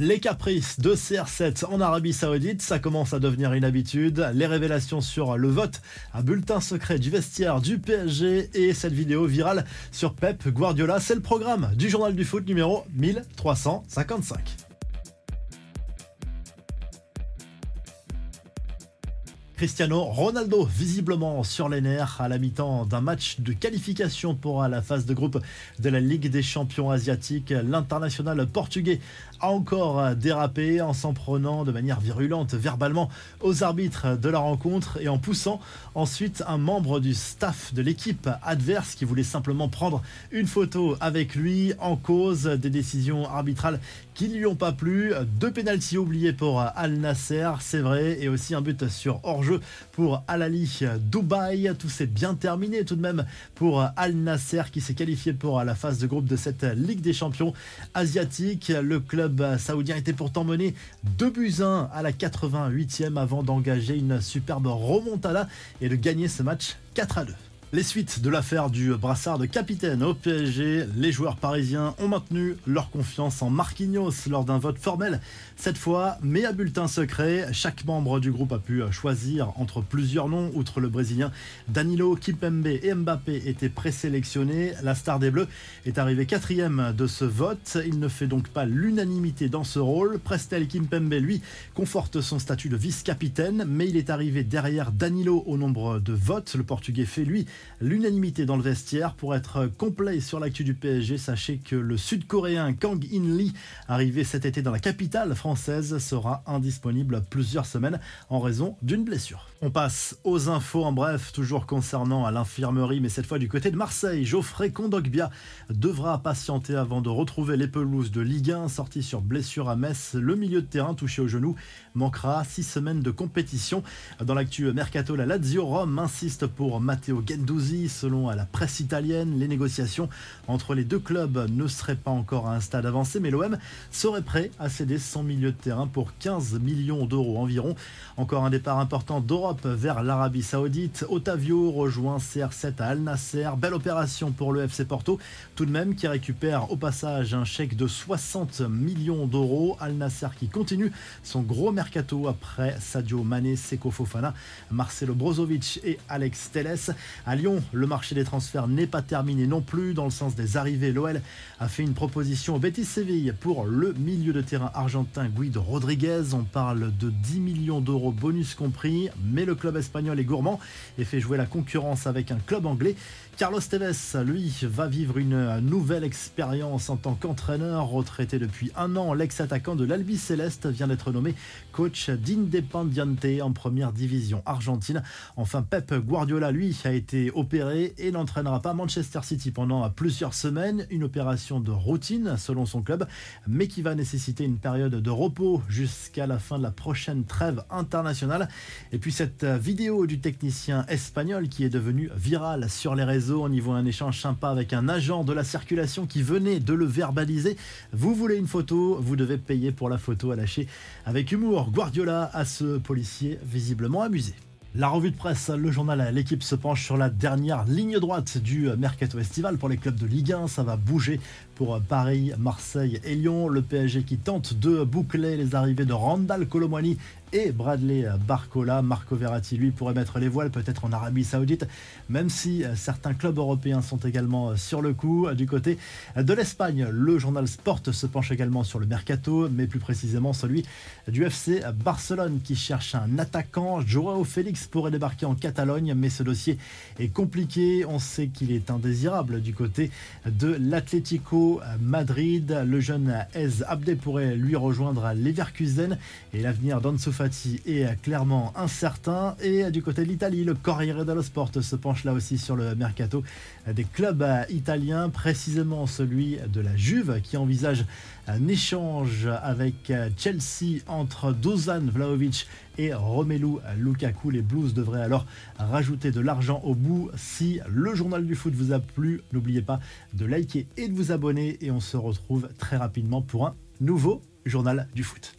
Les caprices de CR7 en Arabie Saoudite, ça commence à devenir une habitude. Les révélations sur le vote à bulletin secret du vestiaire du PSG et cette vidéo virale sur Pep Guardiola, c'est le programme du journal du foot numéro 1355. Cristiano Ronaldo, visiblement sur les nerfs à la mi-temps d'un match de qualification pour la phase de groupe de la Ligue des champions asiatiques. L'international portugais a encore dérapé en s'en prenant de manière virulente verbalement aux arbitres de la rencontre et en poussant ensuite un membre du staff de l'équipe adverse qui voulait simplement prendre une photo avec lui en cause des décisions arbitrales qui ne lui ont pas plu. Deux pénalties oubliés pour Al Nasser, c'est vrai, et aussi un but sur hors pour Al-Ali Dubaï. Tout s'est bien terminé tout de même pour Al Nasser qui s'est qualifié pour la phase de groupe de cette Ligue des champions asiatiques. Le club saoudien était pourtant mené 2 buts 1 à la 88e avant d'engager une superbe remontada et de gagner ce match 4 à 2. Les suites de l'affaire du brassard de capitaine au PSG, les joueurs parisiens ont maintenu leur confiance en Marquinhos lors d'un vote formel. Cette fois, mais à bulletin secret, chaque membre du groupe a pu choisir entre plusieurs noms. Outre le brésilien Danilo, Kipembe et Mbappé étaient présélectionnés. La star des Bleus est arrivé quatrième de ce vote. Il ne fait donc pas l'unanimité dans ce rôle. Prestel Kimpembe, lui, conforte son statut de vice-capitaine, mais il est arrivé derrière Danilo au nombre de votes. Le Portugais fait, lui, l'unanimité dans le vestiaire. Pour être complet sur l'actu du PSG, sachez que le Sud-Coréen Kang In Lee, arrivé cet été dans la capitale française, sera indisponible plusieurs semaines en raison d'une blessure. On passe aux infos en bref, toujours concernant à l'infirmerie, mais cette fois du côté de Marseille. Geoffrey Kondogbia devra patienter avant de retrouver les pelouses de Ligue 1, sorti sur blessure à Metz. Le milieu de terrain touché au genou manquera six semaines de compétition. Dans l'actu Mercato, la Lazio Rome insiste pour Matteo Gendouzi Selon la presse italienne, les négociations entre les deux clubs ne seraient pas encore à un stade avancé, mais l'OM serait prêt à céder son milieu de terrain pour 15 millions d'euros environ. Encore un départ important d'Europe vers l'Arabie Saoudite. Otavio rejoint CR7 à Al Nasser. Belle opération pour le FC Porto, tout de même qui récupère au passage un chèque de 60 millions d'euros. Al Nasser qui continue son gros mercato après Sadio Mané, Seko Fofana, Marcelo Brozovic et Alex Teles. Lyon, le marché des transferts n'est pas terminé non plus. Dans le sens des arrivées, l'OL a fait une proposition au Betis Séville pour le milieu de terrain argentin Guido Rodriguez. On parle de 10 millions d'euros bonus compris, mais le club espagnol est gourmand et fait jouer la concurrence avec un club anglais. Carlos Tevez, lui, va vivre une nouvelle expérience en tant qu'entraîneur. Retraité depuis un an, l'ex-attaquant de l'Albi Céleste vient d'être nommé coach d'Independiente en première division argentine. Enfin, Pep Guardiola, lui, a été opéré et n'entraînera pas Manchester City pendant plusieurs semaines. Une opération de routine selon son club, mais qui va nécessiter une période de repos jusqu'à la fin de la prochaine trêve internationale. Et puis cette vidéo du technicien espagnol qui est devenu virale sur les réseaux. On y voit un échange sympa avec un agent de la circulation qui venait de le verbaliser. Vous voulez une photo, vous devez payer pour la photo à lâcher avec humour. Guardiola à ce policier visiblement amusé. La revue de presse, le journal L'équipe se penche sur la dernière ligne droite du mercato estival pour les clubs de Ligue 1. Ça va bouger pour Paris, Marseille et Lyon. Le PSG qui tente de boucler les arrivées de Randall Colomwani et Bradley Barcola. Marco Verratti, lui, pourrait mettre les voiles peut-être en Arabie Saoudite, même si certains clubs européens sont également sur le coup. Du côté de l'Espagne, le journal Sport se penche également sur le mercato, mais plus précisément celui du FC Barcelone qui cherche un attaquant. Joao Félix pourrait débarquer en Catalogne, mais ce dossier est compliqué. On sait qu'il est indésirable du côté de l'Atlético Madrid. Le jeune Ez Abdé pourrait lui rejoindre Leverkusen et l'avenir d'Ansu Fati est clairement incertain. Et du côté de l'Italie, le Corriere dello Sport se penche là aussi sur le mercato des clubs italiens, précisément celui de la Juve qui envisage un échange avec Chelsea entre Dozan Vlaovic et Romelu Lukaku. Les Blues devraient alors rajouter de l'argent au bout. Si le journal du foot vous a plu, n'oubliez pas de liker et de vous et on se retrouve très rapidement pour un nouveau journal du foot.